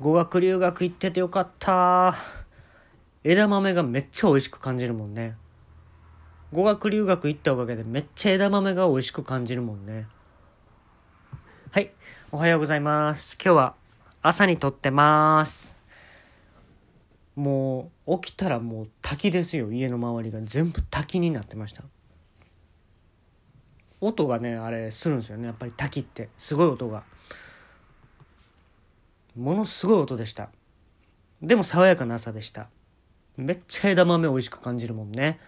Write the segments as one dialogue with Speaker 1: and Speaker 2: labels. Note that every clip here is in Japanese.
Speaker 1: 語学留学行っててよかった。枝豆がめっちゃ美味しく感じるもんね。語学留学行ったおかげでめっちゃ枝豆が美味しく感じるもんね。はいおはようございます。今日は朝に撮ってます。もう起きたらもう滝ですよ。家の周りが。全部滝になってました。音がねあれするんですよね。やっぱり滝って。すごい音が。ものすごい音でした。でも爽やかな朝でした。めっちゃ枝豆美味しく感じるもんね。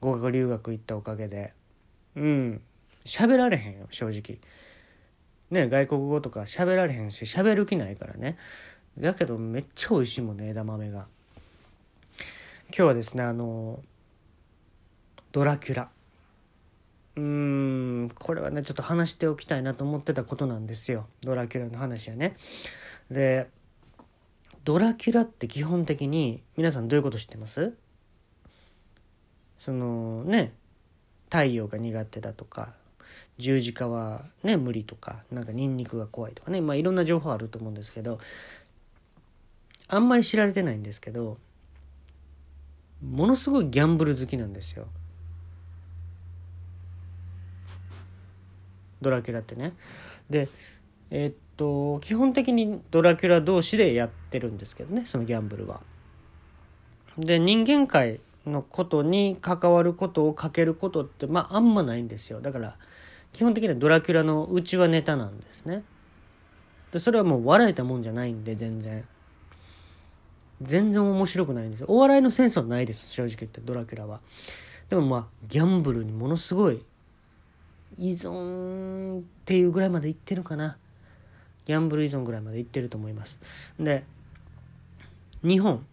Speaker 1: 語学留学行ったおかげで。うん。喋られへんよ正直。ね外国語とか喋られへんし喋る気ないからね。だけどめっちゃ美味しいもんね枝豆が。今日はですねあのドラキュラ。うーんこれはねちょっと話しておきたいなと思ってたことなんですよ。ドラキュラの話はね。でドラキュラって基本的に皆さんどういうこと知ってます？そのね太陽が苦手だとか十字架はね無理とかなんかニンニクが怖いとかねまあいろんな情報あると思うんですけどあんまり知られてないんですけどものすごいギャンブル好きなんですよ。ドラキュラってね。でえー、っと基本的にドラキュラ同士でやってるんですけどねそのギャンブルは。で人間界のことに関わることをかけることってまああんまないんですよ。だから基本的にはドラキュラのうちはネタなんですね。でそれはもう笑えたもんじゃないんで全然。全然面白くないんですお笑いのセンスはないです正直言ってドラキュラは。でもまあギャンブルにものすごい依存っていうぐらいまでいってるかな。ギャンブル依存ぐらいまでいってると思います。で日本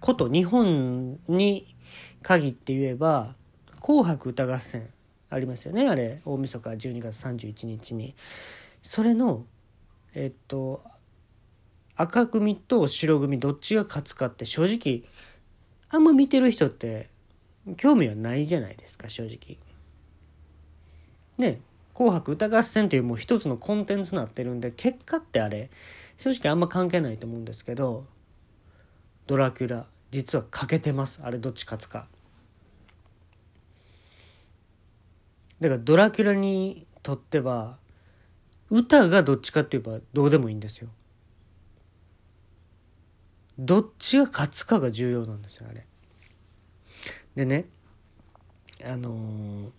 Speaker 1: こと日本に限って言えば「紅白歌合戦」ありますよねあれ。大晦日12月31日に。それのえっと赤組と白組どっちが勝つかって正直あんま見てる人って興味はないじゃないですか正直。ね「紅白歌合戦」っていうもう一つのコンテンツになってるんで結果ってあれ正直あんま関係ないと思うんですけどドラキュラ実は欠けてます。あれどっち勝つか。だからドラキュラにとっては歌がどっちかって言えばどうでもいいんですよ。どっちが勝つかが重要なんですよあれ。でねあのー、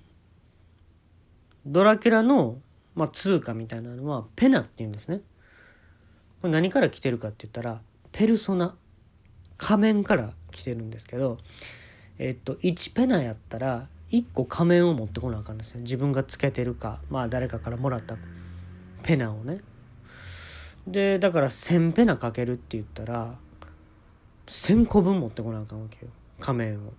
Speaker 1: ドラキュラの、まあ、通貨みたいなのはペナっていうんですね。これ何から来てるかって言ったらペルソナ。仮面から来てるんですけどえっと1ペナやったら1個仮面を持ってこなあかんですよ。自分がつけてるかまあ誰かからもらったペナをね。でだから1,000ペナかけるって言ったら1,000個分持ってこなあかんわけよ。仮面を。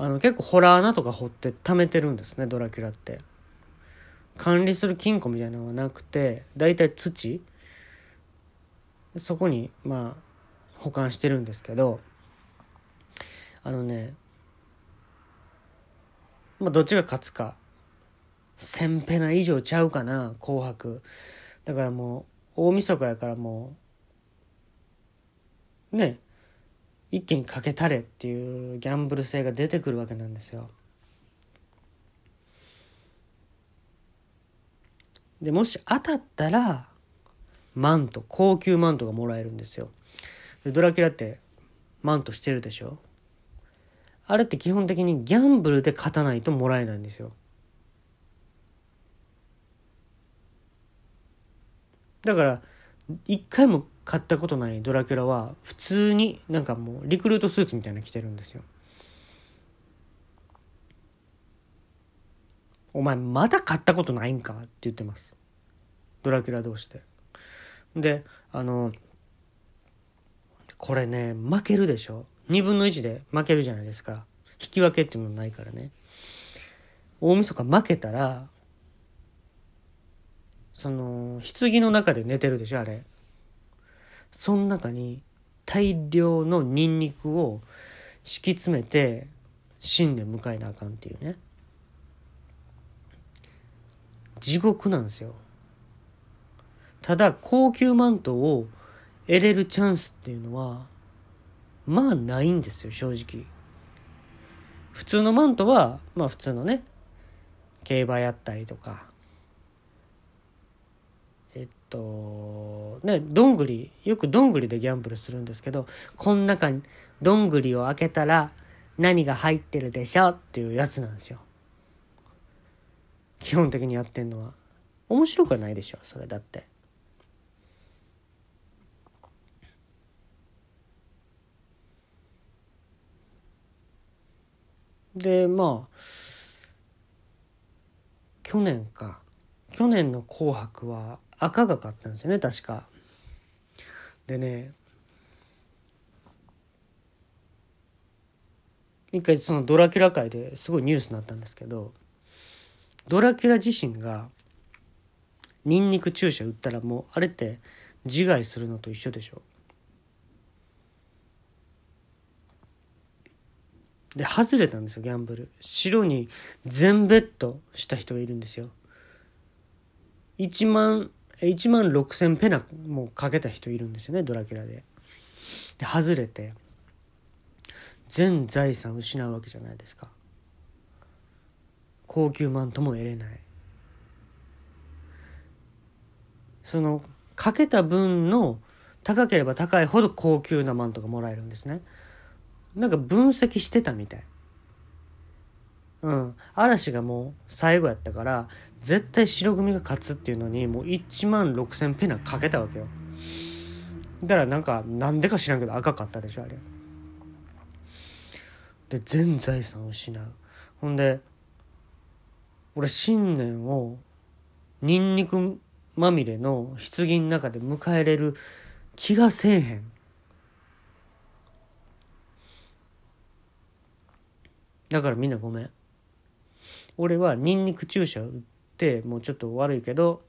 Speaker 1: あの結構ホラー穴とか掘って貯めてるんですねドラキュラって。管理する金庫みたいなのはなくて大体土。そこにまあ保管してるんですけどあのねまあどっちが勝つか1,000ペナ以上ちゃうかな「紅白」だからもう大晦日やからもうね一気にかけたれっていうギャンブル性が出てくるわけなんですよ。でもし当たったらマント高級マントがもらえるんですよ。ドラキュラってマントしてるでしょ？あれって基本的にギャンブルで勝たないともらえないんですよ。だから一回も買ったことないドラキュラは普通になんかもうリクルートスーツみたいなの着てるんですよ。お前まだ買ったことないんかって言ってます。ドラキュラ同士で。であのこれね負けるでしょ。2分の1で負けるじゃないですか。引き分けっていうのないからね。大晦日負けたらその棺の中で寝てるでしょあれ。その中に大量のニンニクを敷き詰めて新年迎えなあかんっていうね。地獄なんですよ。ただ高級マントを得れるチャンスっていうのはまあないんですよ正直。普通のマントはまあ普通のね競馬やったりとか。えっとねどんぐりよくどんぐりでギャンブルするんですけどこの中にどんぐりを開けたら何が入ってるでしょっていうやつなんですよ。基本的にやってんのは。面白くはないでしょそれだって。でまあ去年か。去年の「紅白」は赤が勝ったんですよね確か。でね一回そのドラキュラ界ですごいニュースになったんですけどドラキュラ自身がニンニク注射打ったらもうあれって自害するのと一緒でしょ。で外れたんですよギャンブル。白に全ベットした人がいるんですよ。1万1万6,000ペナもかけた人いるんですよねドラキュラで。で外れて全財産失うわけじゃないですか。高級マントも得れない。そのかけた分の高ければ高いほど高級なマントがもらえるんですね。なんか分析してたみたい。うん。嵐がもう最後やったから絶対白組が勝つっていうのにもう1万6,000ペナかけたわけよ。だからなんかなんでか知らんけど赤かったでしょあれ。で全財産を失う。ほんで俺新年をニンニクまみれの棺の中で迎えれる気がせえへん。だからみんなごめん。俺はニンニク注射打ってもうちょっと悪いけど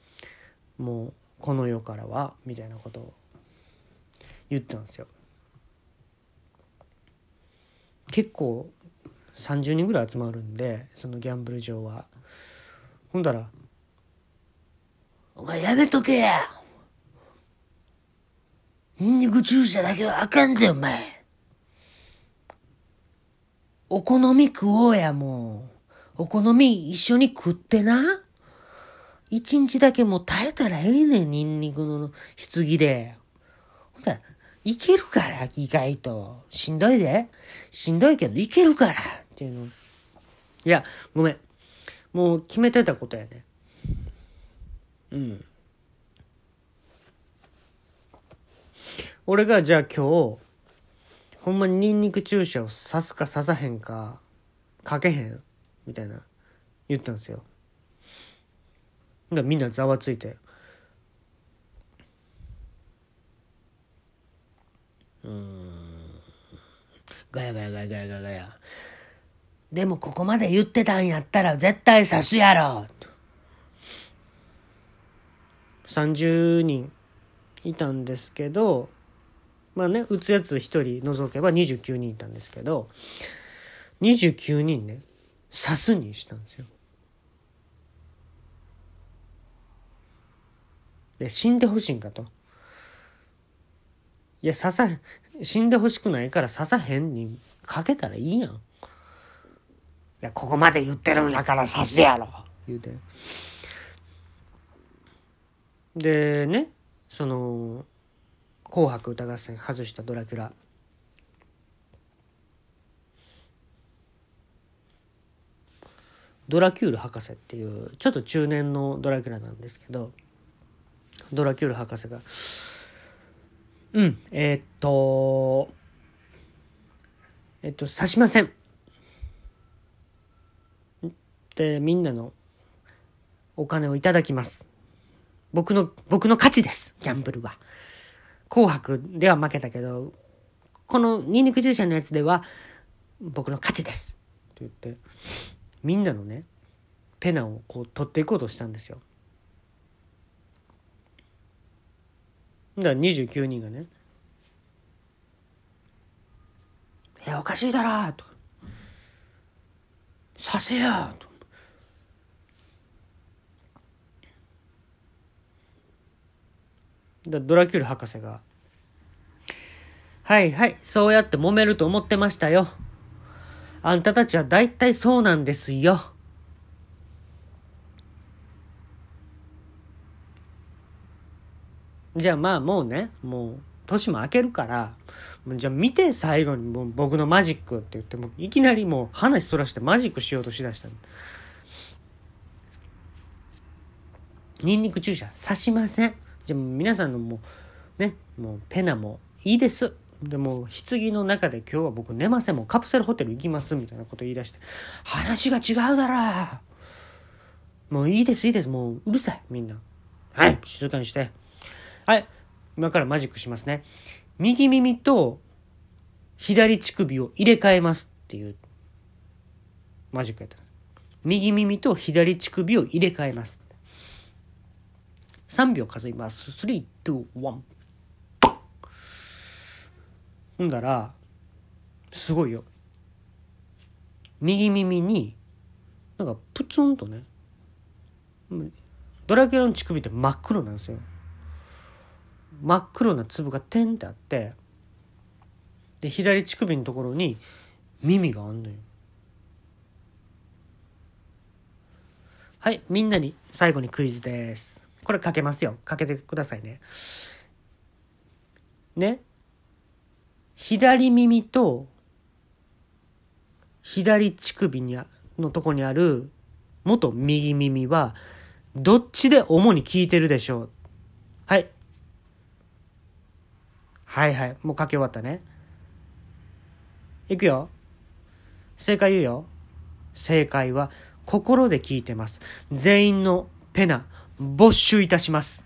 Speaker 1: もうこの世からはみたいなことを言ったんですよ。結構30人ぐらい集まるんでそのギャンブル場は。ほんだら「お前やめとけや。ニンニク注射だけはあかんでお前。お好み食おうやもう。お好み一緒に食ってな。一日だけもう耐えたらええねんニンニクの棺でほんだらいけるから、意外と。しんどいで。しんどいけど、いけるから。っていうの。いや、ごめん。もう決めてたことやね。うん。俺がじゃあ今日、ほんまにニンニク注射を刺すか刺さへんか、かけへん、みたいな、言ったんですよ。みんなざわついて。うんガヤガヤガヤガヤガヤガヤでもここまで言ってたんやったら絶対刺すやろ30人いたんですけどまあね打つやつ1人除けば29人いたんですけど29人ね刺すにしたんですよ。で死んでほしいんかと。いや、刺さ、死んでほしくないから刺さへんにかけたらいいやん。いや、ここまで言ってるんやから刺すやろ言うて。で、ね、その、紅白歌合戦外したドラキュラ。ドラキュール博士っていうちょっと中年のドラキュラなんですけどドラキュール博士がうん、えー、っと、えっと、刺しません。で、みんなのお金をいただきます。僕の、僕の勝ちです、ギャンブルは。紅白では負けたけど、このニンニク注射のやつでは僕の勝ちです。と言って、みんなのね、ペナをこう取っていこうとしたんですよ。だから29人がね「いやおかしいだろ」と。か「させや」と。でドラキュール博士が「はいはいそうやって揉めると思ってましたよ。あんたたちは大体そうなんですよ」じゃあまあもうねもう年も明けるからじゃあ見て最後にもう僕のマジックって言ってもいきなりもう話そらしてマジックしようとしだしたの。ニンニク注射刺しません。じゃあ皆さんのもうねもうペナもいいです。でも棺の中で今日は僕寝ませんもうカプセルホテル行きますみたいなこと言い出して話が違うだろもういいですいいですもううるさいみんなはい静かにしてはい今からマジックしますね。右耳と左乳首を入れ替えますっていうマジックやった。右耳と左乳首を入れ替えます。3秒数えます。321ほんだらすごいよ。右耳になんかプツンとねドラキュラの乳首って真っ黒なんですよ。真っ黒な粒がテンってあってで左乳首のところに耳があんのよ。はいみんなに最後にクイズです。これかけますよ。かけてくださいね。ね。左耳と左乳首にのとこにある元右耳はどっちで主に効いてるでしょう。はい。はいはい。もう書き終わったね。いくよ。正解言うよ。正解は心で聞いてます。全員のペナ没収いたします。